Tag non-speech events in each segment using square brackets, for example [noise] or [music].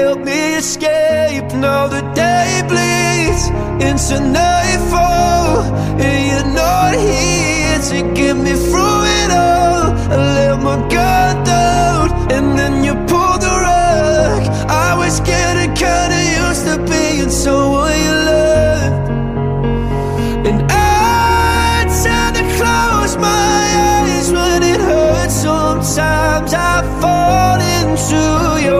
help me escape. Now the day bleeds into nightfall, and you're not here to get me through it all. I let my guard down, and then you pulled the rug. I was getting kinda used to being someone you loved, and I tend to close my eyes when it hurts. Sometimes I fall into your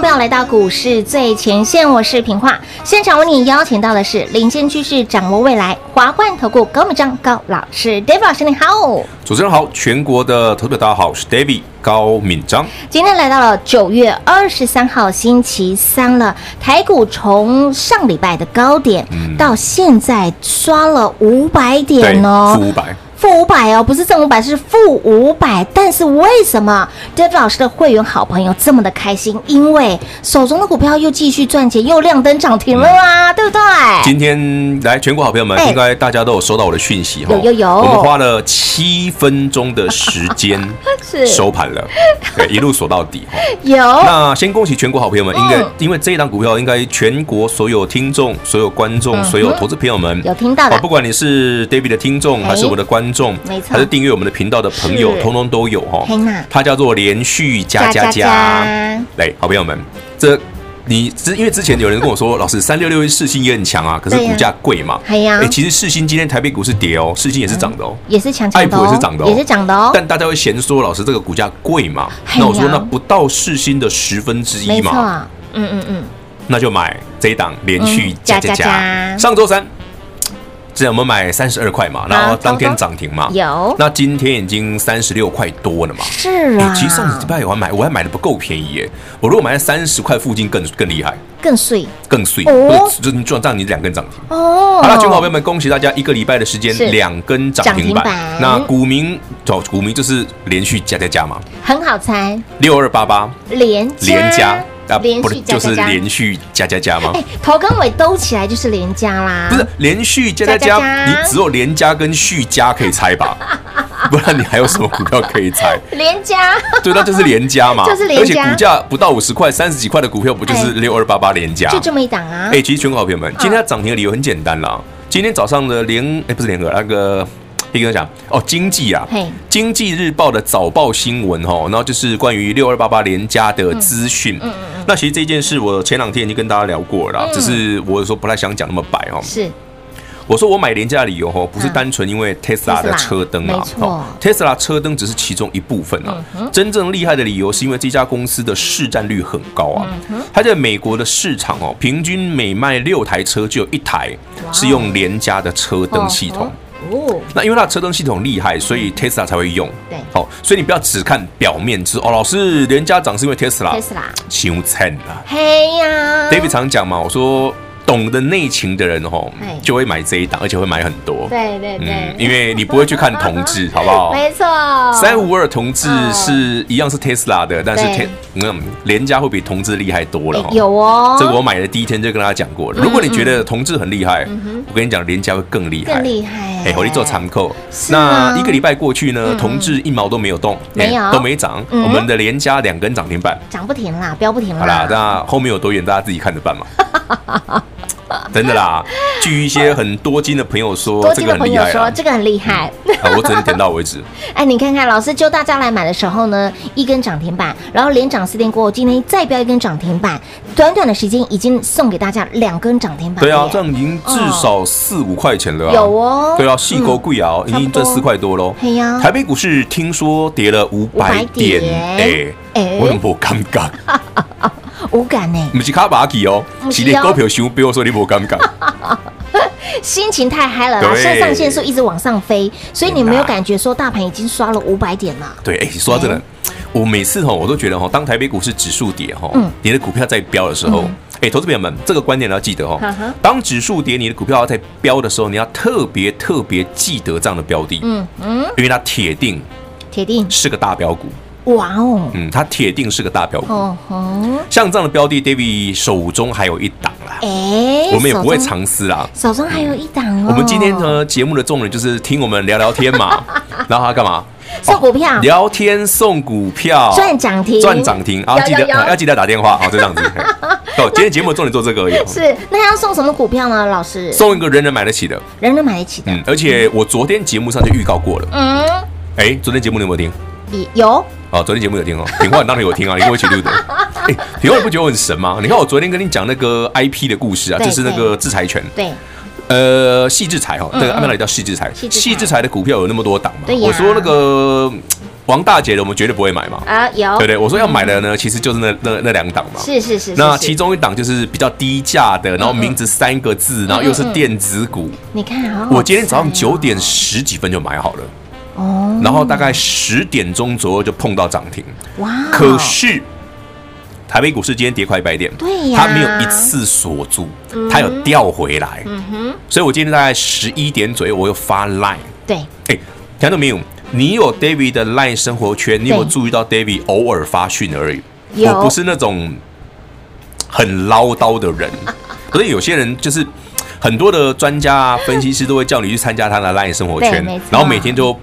朋友来到股市最前线，我是平化。现场为你邀请到的是领先趋势、掌握未来华冠投顾高敏章高老师，David 老师你好。主持人好，全国的投资者大家好，我是 David 高敏章。今天来到了九月二十三号星期三了，台股从上礼拜的高点、嗯、到现在刷了五百点哦，负五百。负五百哦，不是正五百，是负五百。但是为什么 David 老师的会员好朋友这么的开心？因为手中的股票又继续赚钱，又亮灯涨停了啊，嗯、对不对？今天来全国好朋友们，应该大家都有收到我的讯息哈。有有有，我们花了七分钟的时间 [laughs] 收盘了，对，一路锁到底哈。[laughs] 有。那先恭喜全国好朋友们，应该、嗯、因为这一档股票，应该全国所有听众、所有观众、嗯、所有投资朋友们有听到的，不管你是 David 的听众还是我的观众。没错，还是订阅我们的频道的朋友，通通都有哈。它叫做连续加加加。来，好朋友们，这你之因为之前有人跟我说，[laughs] 老师三六六一世芯也很强啊，可是股价贵嘛。哎呀，其实四星今天台北股市跌哦，四星也是涨的哦，也是强强的，爱普也是涨的，也是涨的哦。但大家会嫌说，老师这个股价贵嘛？那我说，那不到四星的十分之一嘛。嗯嗯嗯，那就买这一档连续加加加。上周三。之前我们买三十二块嘛，然后当天涨停嘛，有。那今天已经三十六块多了嘛，是啊。其实上礼拜我还买，我还买的不够便宜耶。我如果买在三十块附近更更厉害，更碎，更碎。哦，就你赚这样，你两根涨停。哦，好了，全国好朋友们，恭喜大家一个礼拜的时间两根涨停板。那股民找股民就是连续加加加嘛，很好猜。六二八八连连加。啊，连续加加加就是连续加加加吗？哎，头跟尾兜起来就是连加啦。不是连续加加加，你只有连加跟续加可以猜吧？[laughs] 不然你还有什么股票可以猜？连加，对，那就是连加嘛，就是连加，而且股价不到五十块、三十几块的股票，不就是六二八八连加？就这么一档啊！哎，其实全国好朋友们，今天涨停的理由很简单啦。今天早上的联，哎，不是联合那个。一个人讲哦，经济啊，经济日报的早报新闻哦，然后就是关于六二八八连假的资讯。嗯嗯嗯。那其实这件事我前两天已经跟大家聊过了，只是我有时候不太想讲那么白哦。是。我说我买廉价的理由哦，不是单纯因为 Tesla 的车灯啊，没错，Tesla 车灯只是其中一部分啊。真正厉害的理由是因为这家公司的市占率很高啊。它在美国的市场哦，平均每卖六台车就有一台是用廉价的车灯系统。哦，那因为它的车灯系统厉害，所以 Tesla 才会用。对，好，所以你不要只看表面，是哦，老师，人家涨是因为 Tesla。Tesla，羞惨了。嘿呀，David 常讲嘛，我说。懂得内情的人吼，就会买这一档，而且会买很多。对对对，嗯，因为你不会去看同志，[laughs] 好不好？没错，三五二同志是一样是 Tesla 的，但是天嗯，连家会比同志厉害多了。有哦，这个我买的第一天就跟大家讲过了。如果你觉得同志很厉害，我跟你讲，连家会更厉害。更厉害哎！我去做长扣。那一个礼拜过去呢，同志一毛都没有动，没有都没涨。我们的连家两根涨停板，涨不停啦，飙不停啦。好啦，那后面有多远，大家自己看着办嘛。[laughs] 真的啦，据一些很多金的朋友说，[laughs] 多金的朋友说这个很厉害。啊，我只能点到为止。[laughs] 哎，你看看老师揪大家来买的时候呢，一根涨停板，然后连涨四天过后，今天再飙一根涨停板，短短的时间已经送给大家两根涨停板。对啊，这样已经至少四五块钱了。有哦。对啊，细够贵啊，已经赚四块多喽。哎呀。台北股市听说跌了五百点，哎哎，我怎么不尴尬？[laughs] 无感呢，不是卡巴奇哦，是你股票熊，比我说你无尴尬，[laughs] 心情太嗨了啦，肾上腺素一直往上飞，所以你没有感觉说大盘已经刷了五百点了。对，哎，说到这个，我每次哈，我都觉得哈，当台北股市指数跌哈，你的股票在飙的时候，哎，投资朋友们，这个观点你要记得哈，当指数跌，你的股票在飙的时候，你要特别特别记得这样的标的，嗯嗯，因为它铁定铁定。是个大标股。哇哦，嗯，它铁定是个大标股。哦吼，像这样的标的，David 手中还有一档啦。哎，我们也不会藏私啦。手中还有一档哦。我们今天呢，节目的重点就是听我们聊聊天嘛。[laughs] 然后他干嘛？送股票。聊天送股票，赚涨停，赚涨停啊！记得要记得打电话啊，就这样子。[laughs] 哦，今天节目的重点做这个而已。是，那要送什么股票呢？老师，送一个人人买得起的，人人买得起的。嗯，而且我昨天节目上就预告过了。嗯，哎，昨天节目你有没有听？有。哦，昨天节目有听哦，平话你当然有听啊，你跟我一起录的。[laughs] 哎，平话你不觉得我很神吗？你看我昨天跟你讲那个 IP 的故事啊，就是那个制裁权。对。呃，细制裁哈，那个按道理叫细制裁。细制裁的股票有那么多档嘛？我说那个王大姐的，我们绝对不会买嘛。啊，有。对不对？我说要买的呢，其实就是那那那两档嘛。是是是。那其中一档就是比较低价的，然后名字三个字，然后又是电子股。你看啊，我今天早上九点十几分就买好了。哦，然后大概十点钟左右就碰到涨停，哇！可是台北股市今天跌快一百点，对呀，它没有一次锁住，它有调回来，嗯哼，所以我今天大概十一点左右我又发 line，对，哎，听到没有？你有 David 的 line 生活圈，你有注意到 David 偶尔发讯而已，我不是那种很唠叨的人，[laughs] 可是有些人就是很多的专家啊、分析师都会叫你去参加他的 line 生活圈，[laughs] 然后每天就。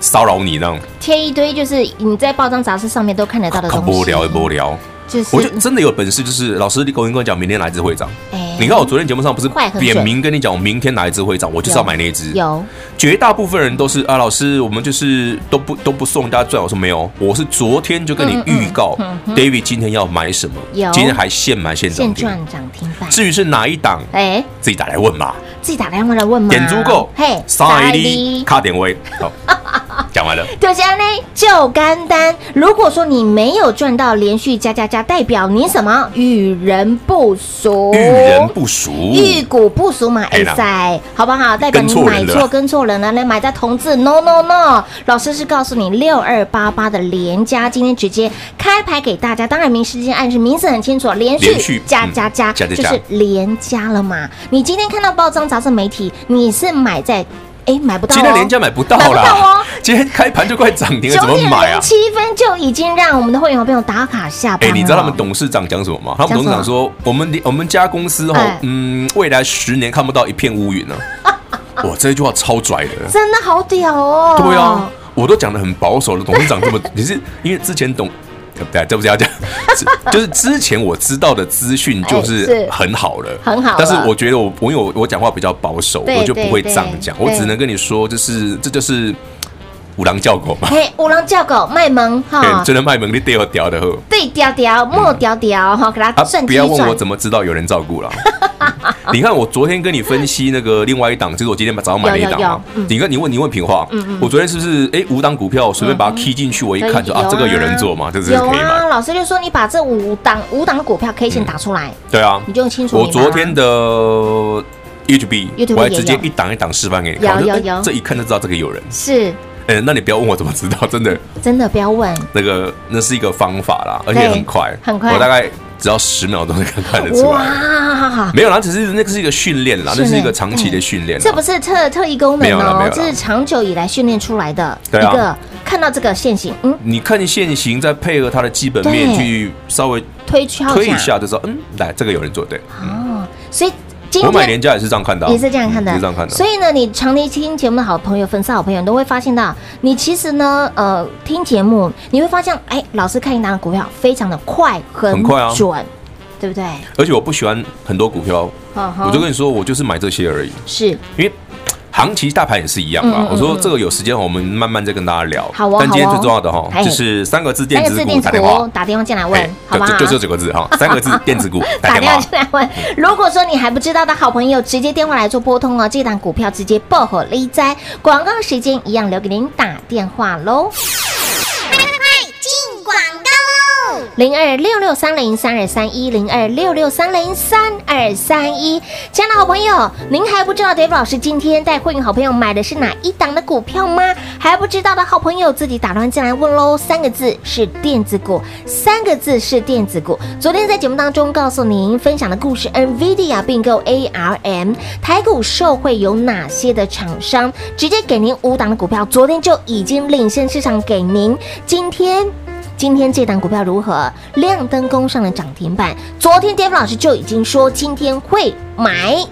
骚扰你那种，贴一堆就是你在报章杂志上面都看得到的东西。无聊也无聊，就是我就真的有本事，就是老师，你跟我讲，明天哪一只会涨？哎，你看我昨天节目上不是点名跟你讲，我明天哪一只会涨，我就是要买那一只。有绝大部分人都是啊，老师，我们就是都不都不送大家赚。我说没有，我是昨天就跟你预告，David 今天要买什么？今天还现买现涨停，现赚涨停板。至于是哪一档？哎，自己打来问吧，自己打电话来问嘛。点足够，嘿，三 ID 卡点位好。[laughs] [laughs] 讲完了，就是安呢就干单。如果说你没有赚到连续加加加，代表你什么？与人不熟，与人不熟，遇股不熟嘛？哎塞，好不好？代表你买错跟错人了，那买在同志？No No No，老师是告诉你六二八八的连加，今天直接开牌给大家。当然，明时间暗示名字很清楚，连续加加加，就是连加了嘛？你今天看到报章杂志媒体，你是买在？哎，买不到，今天连假买不到了哦。今天开盘就快涨停了，怎么买啊？七分就已经让我们的会员朋友打卡下班。哎，你知道他们董事长讲什么吗？他们董事长说，我们我们家公司哦，嗯，未来十年看不到一片乌云呢。[laughs] 哇，这句话超拽的，真的好屌哦。对啊，我都讲的很保守了，董事长这么，[laughs] 你是因为之前董。对，这不是要讲，就是之前我知道的资讯就是很好了，很好。但是我觉得我我因为我我讲话比较保守，我就不会这样讲，我只能跟你说，就是这就是五郎叫狗嘛。嘿，五郎叫狗卖萌 [laughs] 哈，真的卖萌，你屌屌的呵，对屌屌莫屌屌哈，给他转。不要问我怎么知道有人照顾了。[laughs] 你看，我昨天跟你分析那个另外一档，就是我今天早上买了一档。你看，你问你问平话，我昨天是不是哎五档股票随便把它 key 进去，我一看就啊，这个有人做嘛，这是可以买。有啊，老师就说你把这五档五档的股票 K 线打出来。对啊，你就清楚。我昨天的 YouTube，我还直接一档一档示范给你看。有有有，这一看就知道这个有人。是。哎，那你不要问我怎么知道，真的。真的不要问。那个那是一个方法啦，而且很快，很快。我大概。只要十秒钟就看看得出来，哇，没有啦，只是那个是一个训练啦，那是一个长期的训练。这不是特特异功能哦，这是长久以来训练出来的一个。看到这个线型，嗯，你看线型，再配合它的基本面去稍微推推一下，就知道，嗯，来，这个有人做对。哦，所以。我买年假也是这样看的，也是这样看的，是这样看的。所以呢，你常年听节目的好朋友、粉丝好朋友，都会发现到，你其实呢，呃，听节目你会发现，哎，老师看你拿的股票非常的快，很快啊，准，对不对？而且我不喜欢很多股票，我就跟你说，我就是买这些而已，是因为。长期大盘也是一样嘛。我说这个有时间我们慢慢再跟大家聊。好哦。但今天最重要的哈，就是三个字电子股 [laughs] [laughs] 打电话，打电话进来问，好吗？就这九个字哈，三个字电子股打电话进来问。如果说你还不知道的好朋友，直接电话来做拨通哦。这档股票直接爆火利灾，广告时间一样留给您打电话喽。零二六六三零三二三一零二六六三零三二三一，亲爱的好朋友，您还不知道 David 老师今天带会员好朋友买的是哪一档的股票吗？还不知道的好朋友自己打乱进来问喽。三个字是电子股，三个字是电子股。昨天在节目当中告诉您分享的故事，NVIDIA 并购 ARM，台股受惠有哪些的厂商？直接给您五档的股票，昨天就已经领先市场给您，今天。今天这档股票如何？亮灯攻上了涨停板。昨天 Dave 老师就已经说今天会买，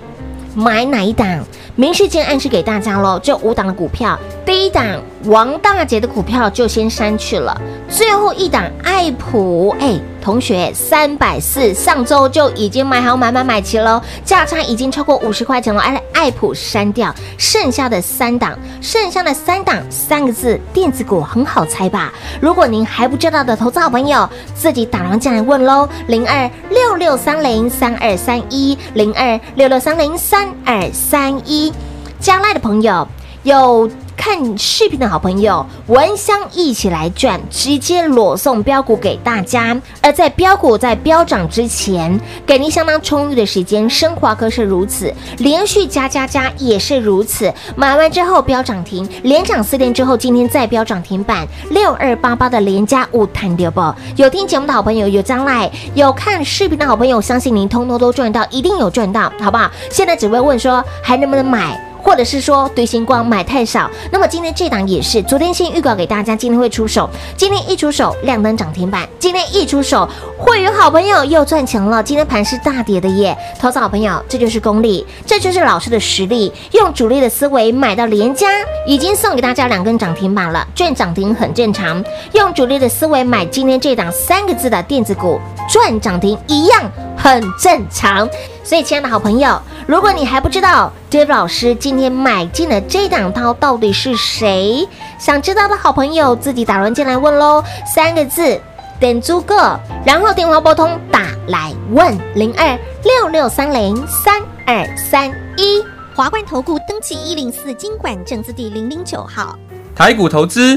买哪一档？明示间暗示给大家喽。这五档的股票，第一档王大姐的股票就先删去了，最后一档爱普，哎。同学，三百四上周就已经买好买买买齐了，价差已经超过五十块钱了。哎，爱普删掉，剩下的三档，剩下的三档三个字，电子股很好猜吧？如果您还不知道的投资好朋友，自己打上进来问喽，零二六六三零三二三一，零二六六三零三二三一，加赖的朋友有。看视频的好朋友，闻香一起来赚，直接裸送标股给大家。而在标股在飙涨之前，给您相当充裕的时间。升华科是如此，连续加加加也是如此。买完之后飙涨停，连涨四天之后，今天再飙涨停板。六二八八的连加五弹掉不？有听节目的好朋友，有将来有看视频的好朋友，相信您通通都赚到，一定有赚到，好不好？现在只会问说，还能不能买？或者是说堆星光买太少，那么今天这档也是，昨天先预告给大家，今天会出手，今天一出手亮灯涨停板，今天一出手会有好朋友又赚钱了，今天盘是大跌的耶，投资好朋友，这就是功力，这就是老师的实力，用主力的思维买到连家，已经送给大家两根涨停板了，赚涨停很正常，用主力的思维买今天这档三个字的电子股赚涨停一样很正常。所以，亲爱的好朋友，如果你还不知道 David 老师今天买进的这档套到底是谁，想知道的好朋友自己打完进来问喽。三个字，点租个，然后电话拨通打来问零二六六三零三二三一华冠投顾登记一零四经管证字第零零九号台股投资。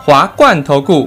华冠投顾，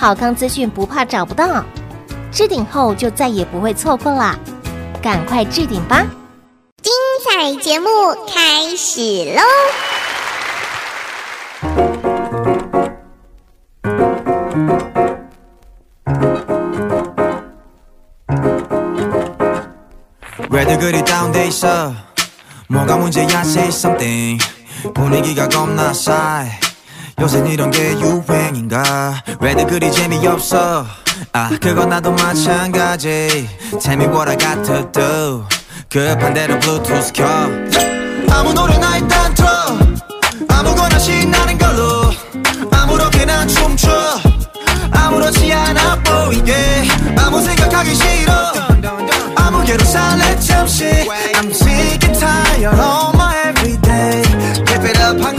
好康资讯不怕找不到，置顶后就再也不会错过啦。赶快置顶吧！精彩节目开始喽！ 요새 이런 게 유행인가? 왜들 그리 재미없어? 아 그건 나도 마찬가지. Tell me what I got to do 급한 대로 블루투스 켜. 아무 노래나 일단 틀어. 아무거나 신나는 걸로. 아무렇게나 춤춰. 아무렇지 않아 보이게. 아무 생각하기 싫어. 아무개로 살래 잠시. I'm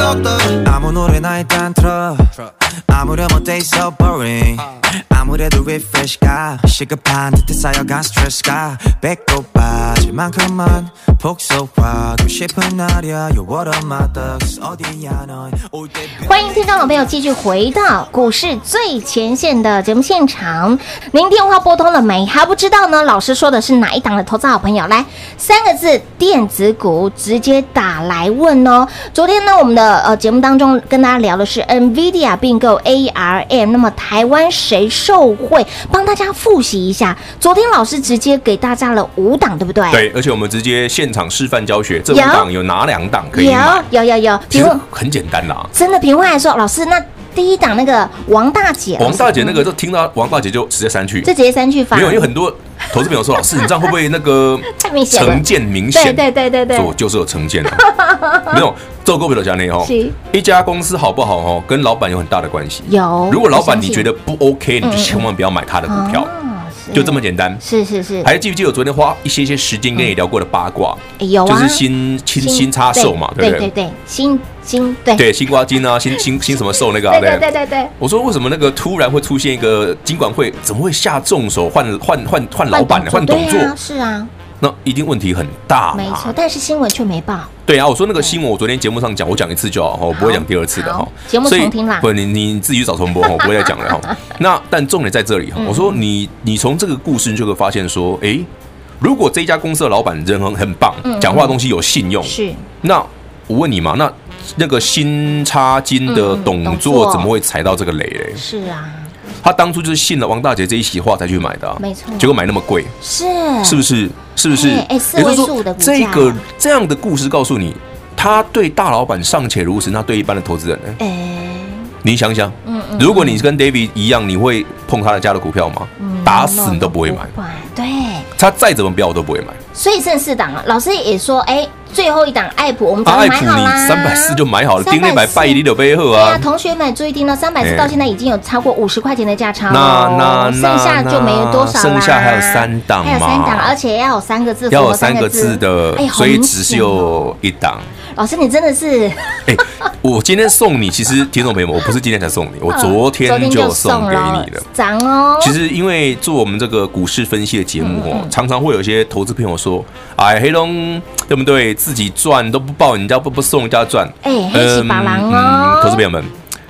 기억들 아무 노래나 일단 틀어 欢迎听众老朋友继续回到股市最前线的节目现场。您电话拨通了没？还不知道呢？老师说的是哪一档的投资好朋友？来，三个字：电子股，直接打来问哦。昨天呢，我们的呃节目当中跟大家聊的是 NVIDIA 并购 ARM，那么台湾谁受惠？帮大家复习一下。昨天老师直接给大家了五档，对不对？对，而且我们直接现场示范教学，这五档有哪两档可以买？有有有有，评论很简单啦。真的，评论来说，老师那。第一档那个王大姐，王大姐那个就听到王大姐就直接删去，就直接删去发。没有，因为很多投资朋友说，老师，你这样会不会那个成见明显？对对对对对，我就是有成见的。[laughs] 没有，做股票的讲内哦，一家公司好不好哦，跟老板有很大的关系。有，如果老板你觉得不 OK，你就千万不要买他的股票，就这么简单。是是是。还记不记得我昨天花一些些时间跟你聊过的八卦？有啊，就是新新新插手嘛，对不对？对对对，新。金对对，新瓜金啊，新新 [laughs] 新什么兽那个？对对对对。我说为什么那个突然会出现一个金管会，怎么会下重手换换换换老板呢？换董座？是啊，那一定问题很大。没错，但是新闻却没报。对啊，我说那个新闻，我昨天节目上讲，我讲一次就好，我不会讲第二次的哈。节目重听啦。不，你你自己去找重播，我不会再讲了哈。[laughs] 那但重点在这里哈，我说你你从这个故事你就会发现说，哎，如果这家公司的老板人很很棒，讲话东西有信用，是那我问你嘛，那。那个新插金的董座怎么会踩到这个雷嘞？是啊，他当初就是信了王大姐这一席话才去买的，没错。结果买那么贵，是是不是？是不是？哎，四位数的股价。这个这样的故事告诉你，他对大老板尚且如此，那对一般的投资人呢？哎，你想想，嗯嗯，如果你是跟 David 一样，你会碰他的家的股票吗？打死你都不会买。对，他再怎么标我都不会买。所以剩四档了，老师也说，哎。最后一档爱普，我们早买好啦。三百四就买好了，盯那百拜一的背后啊。对啊，同学们注意听了，三百四到现在已经有超过五十块钱的价差了。那那剩下就没有多少啦。剩下还有三档，还有三档，而且要有三个字，要有三个字的，所以只是有一档。老师，你真的是，哎，我今天送你，其实听众朋友们，我不是今天才送你，我昨天就送给你了。涨哦。其实因为做我们这个股市分析的节目哦，常常会有一些投资朋友说，哎，黑龙对不对？自己赚都不报人家，不不送人家赚。哎，黑起巴郎哦。投资朋友们，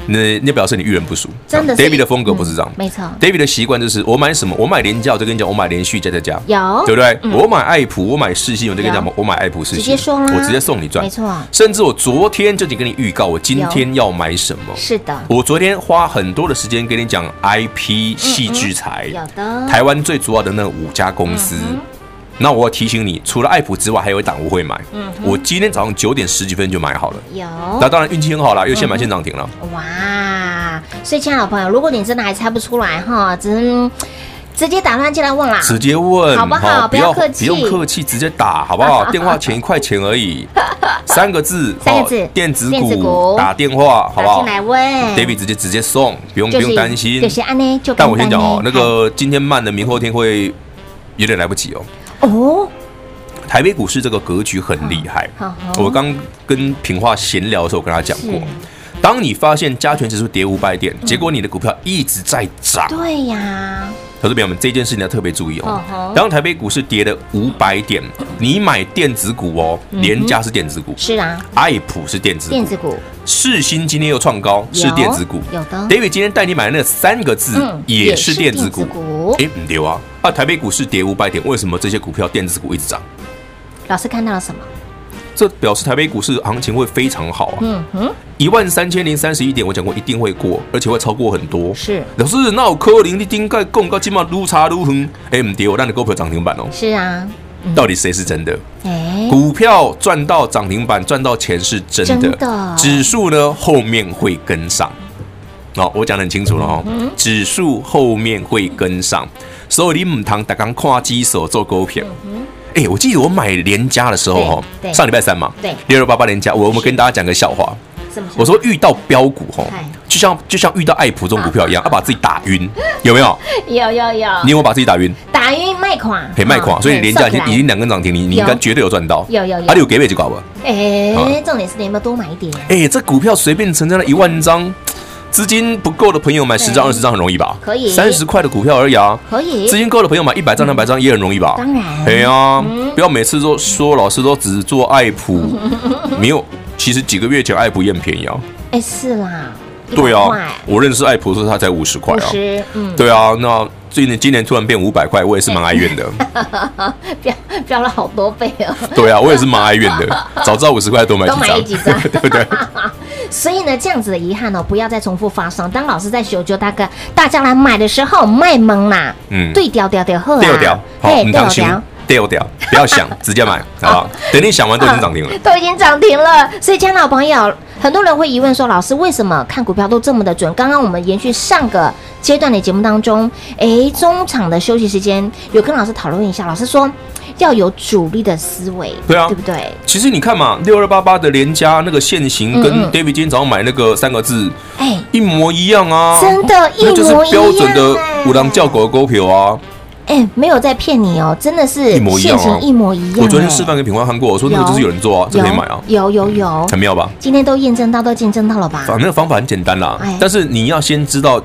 那那表示你遇人不淑。真的，David 的风格不是这样，没错。David 的习惯就是我买什么，我买廉价，我就跟你讲，我买连续加加加，有，对不对？我买爱普，我买世新，我就跟你讲，我买爱普世新，直接说啦，我直接送你赚，没错。甚至我昨天就已经跟你预告，我今天要买什么。是的，我昨天花很多的时间跟你讲 IP 矽智财，有的，台湾最主要的那五家公司。那我要提醒你，除了爱普之外，还有一档我会买。嗯，我今天早上九点十几分就买好了。有，那当然运气很好啦，又现买现涨停了。哇！所以，亲爱的朋友，如果你真的还猜不出来哈，只能直接打电话进来问啦。直接问好不好？不要客气，不用客气，直接打好不好？[laughs] 电话钱一块钱而已，三个字，[laughs] 三个字，电子股打电话好不好？进来问，David 直接直接送，不用不用担心。但我先讲哦，那个今天慢的，明后天会有点来不及哦。哦，台北股市这个格局很厉害。我刚跟平化闲聊的时候，我跟他讲过，当你发现加权指数跌五百点，结果你的股票一直在涨，对呀。投资朋友们，这件事情要特别注意哦。当台北股市跌了五百点，你买电子股哦，联家是电子股，是啊，爱普是电子股，电子股，世新今天又创高，是电子股，有的。David 今天带你买的那三个字也是电子股，哎，不对啊。啊，台北股市跌五百点，为什么这些股票电子股一直涨？老师看到了什么？这表示台北股市行情会非常好啊。嗯哼，一万三千零三十一点，我讲过一定会过，而且会超过很多。是，老师，那我柯林的顶盖共高起码如差如横，哎，唔跌，我让你股票涨停板哦。是啊，到底谁是真的？哎，股票赚到涨停板，赚到钱是真的。指数呢，后面会跟上。哦，我讲的很清楚了哦。指数后面会跟上。所以你唔通，大刚跨机手做股票。哎，我记得我买联家的时候，哈，上礼拜三嘛，对，六六八八联家，我我们跟大家讲个笑话。我说遇到标股，哈，就像就像遇到爱普这种股票一样，要把自己打晕，有没有？[laughs] 有有有。你有没有把自己打晕？打晕卖垮，嘿卖垮，所以联嘉已经已经两根涨停，你你应该绝对有赚到。有有有。还有给尾就搞吧。哎，重点是你有没有多买一点？哎，这股票随便成交了一万张。资金不够的朋友买十张二十张很容易吧？可以，三十块的股票而已啊。可以，资金够的朋友买一百张两百张也很容易吧？当然，对啊，不要每次都说老师都只做爱普，[laughs] 没有，其实几个月前爱普也很便宜啊。哎，是啦，对啊，我认识爱普说他才五十块啊。嗯，对啊，那最近今年突然变五百块，我也是蛮哀怨的。飙飙了好多倍哦。对啊，我也是蛮哀怨的，早知道五十块多买几张，[laughs] 对不对？所以呢，这样子的遗憾哦，不要再重复发生。当老师在修，就大哥大家来买的时候，卖懵啦，嗯，对调调调好，调调，好，唔当心，调调，不要想，直接买，好不好？[laughs] 等你想完都已经涨停了，都已经涨停了。所以，亲爱的朋友，很多人会疑问说，老师为什么看股票都这么的准？刚刚我们延续上个阶段的节目当中，哎，中场的休息时间有跟老师讨论一下，老师说。要有主力的思维，对啊，对不对？其实你看嘛，六二八八的联嘉那个线型，跟 David 今天早上买那个三个字，哎，一模一样啊，真的，一模一样，就是标准的五郎叫狗的股票啊。哎，没有在骗你哦，真的是一模一样，线型一模一样。我昨天示范给品花看过，我说那个就是有人做啊，这可以买啊，有有有，很妙吧？今天都验证到，都见证到了吧？反正那个方法很简单啦，但是你要先知道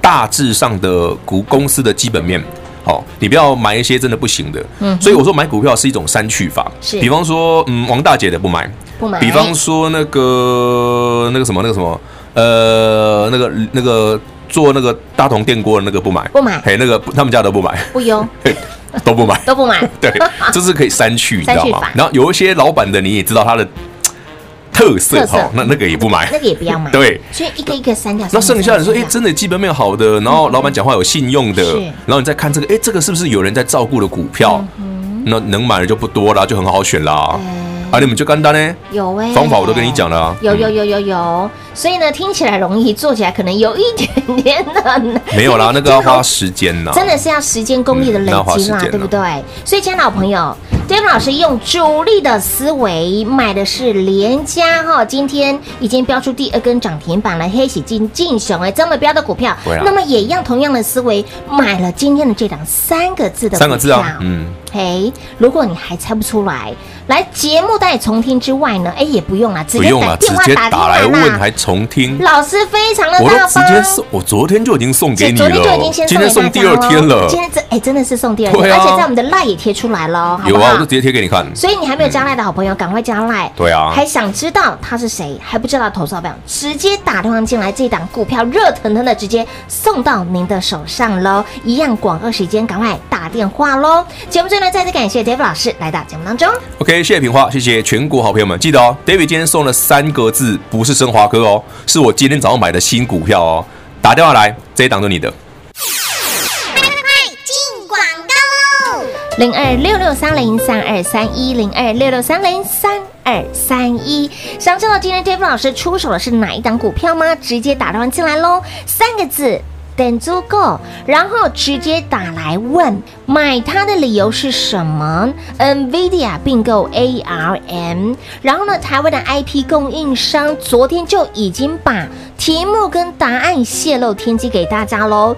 大致上的股公司的基本面。好，你不要买一些真的不行的。嗯，所以我说买股票是一种删去法。是，比方说，嗯，王大姐的不买，不买。比方说那个那个什么那个什么，呃，那个那个做那个大同电锅的那个不买，不买。嘿，那个他们家的不买，不用，[laughs] 都不买，都不买。[laughs] 对，这是可以删去，你知道吗？[laughs] 然后有一些老板的你也知道他的。特色哈，那那个也不买，那个也不要买。对，所以一个一个删掉。那剩下的说，哎，真的基本面好的，然后老板讲话有信用的，然后你再看这个，哎，这个是不是有人在照顾的股票？那能买的就不多啦，就很好选啦。啊，你们就干单呢？有哎，方法我都跟你讲了。有有有有有，所以呢，听起来容易，做起来可能有一点点难。没有啦，[laughs] 那个要花时间呐，真的是要时间功力的累积啦，对不对？所以，亲爱的老朋友。David 老师用主力的思维买的是连家哈，今天已经标出第二根涨停板了，黑喜金进熊哎，这么标的股票，那么也一样同样的思维买了今天的这档三个字的股票，三个字啊，嗯，嘿，如果你还猜不出来，来节目带重听之外呢，哎，也不用了，直接打电话打来问还重听。老师非常的大方，我直接送，我昨天就已经送给你了，昨天就已经先今天送第二天了，今天这哎真的是送第二天，而且在我们的赖也贴出来了，有啊，我就直接贴给你看。所以你还没有加赖的好朋友，赶快加赖。对啊，还想知道他是谁，还不知道投资好不好？直接打电话进来，这档股票热腾腾的，直接送到您的手上喽！一样广告时间，赶快打电话喽！节目最后呢，再次感谢 David 老师来到节目当中。OK，谢谢平花，谢谢全国好朋友们，记得哦，David 今天送了三个字，不是升华哥哦，是我今天早上买的新股票哦。打电话来，这一档就你的。快进广告喽！零二六六三零三二三一零二六六三零三二三一，想知道今天 David 老师出手的是哪一档股票吗？直接打电话进来喽，三个字。等足够，然后直接打来问买它的理由是什么？NVIDIA 并购 ARM，然后呢，台湾的 IP 供应商昨天就已经把题目跟答案泄露天机给大家喽。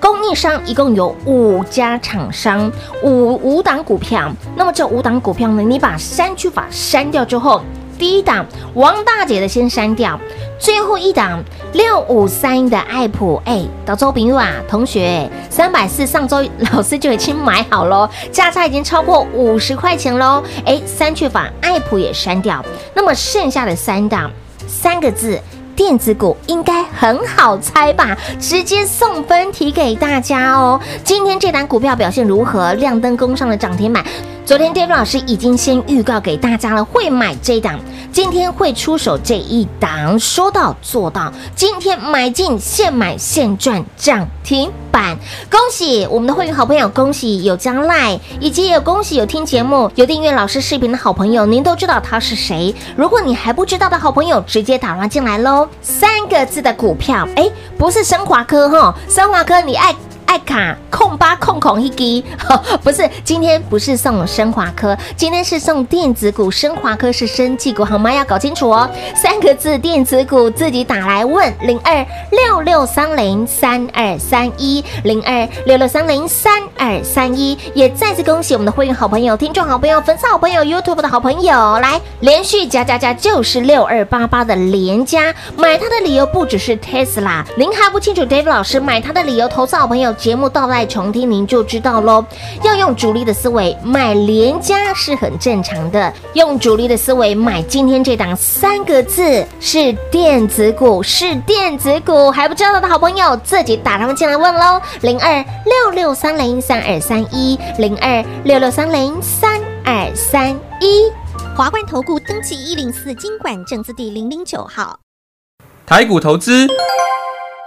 供应商一共有五家厂商，五五档股票。那么这五档股票呢，你把删去法删掉之后。第一档王大姐的先删掉，最后一档六五三的爱普，哎，到周平啊，同学，三百四上周 [laughs] 老师就已经买好喽，价差已经超过五十块钱喽，哎，删去把爱普也删掉，那么剩下的三档三个字电子股应该很好猜吧，直接送分题给大家哦。今天这档股票表现如何？亮灯攻上了涨停板。昨天巅峰老师已经先预告给大家了，会买这一档，今天会出手这一档，说到做到，今天买进现买现赚涨停板，恭喜我们的会员好朋友，恭喜有加 Line，以及也有恭喜有听节目、有订阅老师视频的好朋友，您都知道他是谁。如果你还不知道的好朋友，直接打乱进来喽。三个字的股票，哎，不是升华科哈，升华科你爱。爱卡控八控控一滴，[laughs] 不是，今天不是送升华科，今天是送电子股，升华科是生技股，好吗？要搞清楚哦。三个字电子股，自己打来问零二六六三零三二三一零二六六三零三二三一，也再次恭喜我们的会员好朋友、听众好朋友、粉丝好朋友、YouTube 的好朋友，来连续加加加，就是六二八八的连加，买它的理由不只是 Tesla，您还不清楚？David 老师买它的理由，投资好朋友。节目倒来重听，您就知道喽。要用主力的思维买连家是很正常的，用主力的思维买今天这档三个字是电子股，是电子股，还不知道的好朋友自己打他们进来问喽。零二六六三零三二三一，零二六六三零三二三一。华冠投顾登记一零四经管证字第零零九号，台股投资。